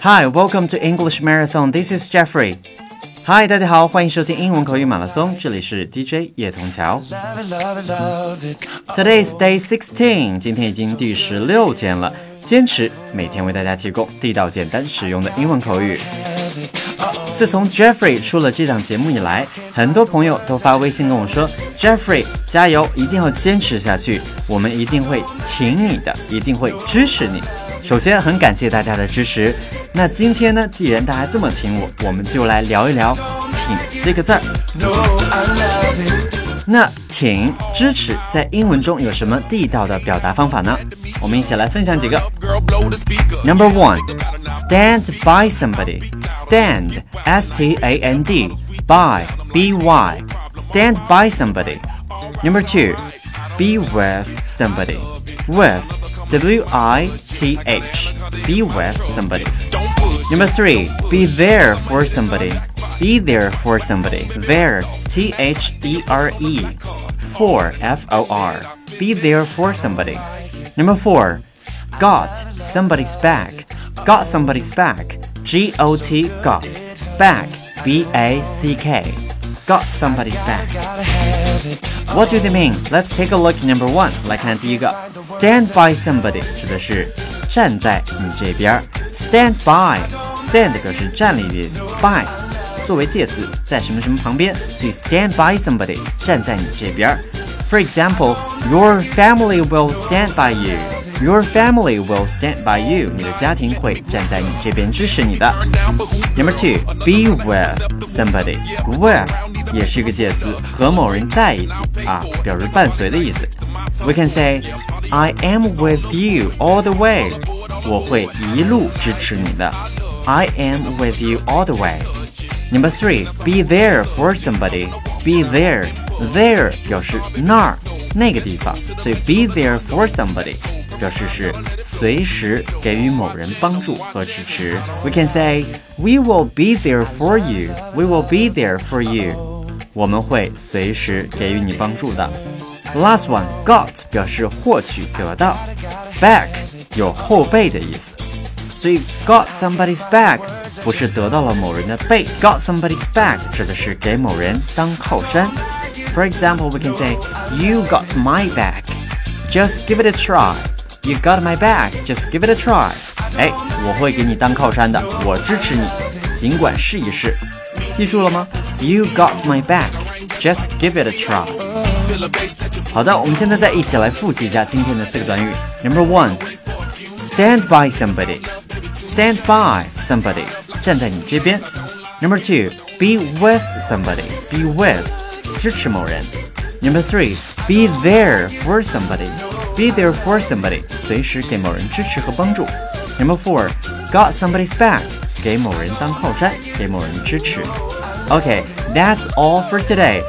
Hi, welcome to English Marathon. This is Jeffrey. Hi，大家好，欢迎收听英文口语马拉松，这里是 DJ 叶童桥。Today is day sixteen，今天已经第十六天了。坚持每天为大家提供地道、简单、实用的英文口语。自从 Jeffrey 出了这档节目以来，很多朋友都发微信跟我说：“Jeffrey，加油，一定要坚持下去，我们一定会挺你的，一定会支持你。”首先，很感谢大家的支持。那今天呢，既然大家这么听我，我们就来聊一聊“挺”这个字儿。那请支持在英文中有什么地道的表达方法呢？我们一起来分享几个。Number one, stand by somebody. Stand, S-T-A-N-D, by, B-Y. Stand by somebody. Number two, be with somebody. With, W-I-T-H. Be with somebody. Number three, be there for somebody. Be there for somebody. There, T H E R E. For, F O R. Be there for somebody. Number four, got somebody's back. Got somebody's back. G O T, got. Back, B A C K Got somebody's back. What do they mean? Let's take a look at number one. 来看第一个，stand by somebody 指的是站在你这边。Stand by，stand 表示站立的意思，by 作为介词，在什么什么旁边，所以 stand by somebody 站在你这边。For example, your family will stand by you. Your family will stand by you. 你的家庭会站在你这边支持你的。Number two, be with somebody. With 也是一个介词，和某人在一起啊，表示伴随的意思。We can say, I am with you all the way. 我会一路支持你的。I am with you all the way. Number three, be there for somebody. Be there, there 表示那儿那个地方，所以 be there for somebody 表示是随时给予某人帮助和支持。We can say, we will be there for you. We will be there for you. 我们会随时给予你帮助的。Last one, got 表示获取得到，back 有后背的意思，所以 got somebody's back。不是得到了某人的背，got somebody's back 指的是给某人当靠山。For example, we can say, "You got my back. Just give it a try." You got my back. Just give it a try. 哎，我会给你当靠山的，我支持你，尽管试一试。记住了吗？You got my back. Just give it a try. 好的，我们现在再一起来复习一下今天的四个短语。Number one, stand by somebody. Stand by somebody. 站在你这边。Number two, be with somebody. Be with 支持某人。Number three, be there for somebody. Be there for somebody 随时给某人支持和帮助。Number four, got somebody's back 给某人当靠山，给某人支持。Okay, that's all for today.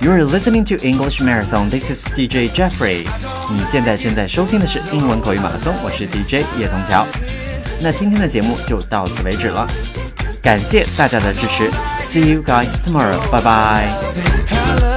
You're listening to English Marathon. This is DJ Jeffrey. 你现在正在收听的是英文口语马拉松，我是 DJ 叶童桥。那今天的节目就到此为止了，感谢大家的支持。See you guys tomorrow. Bye bye.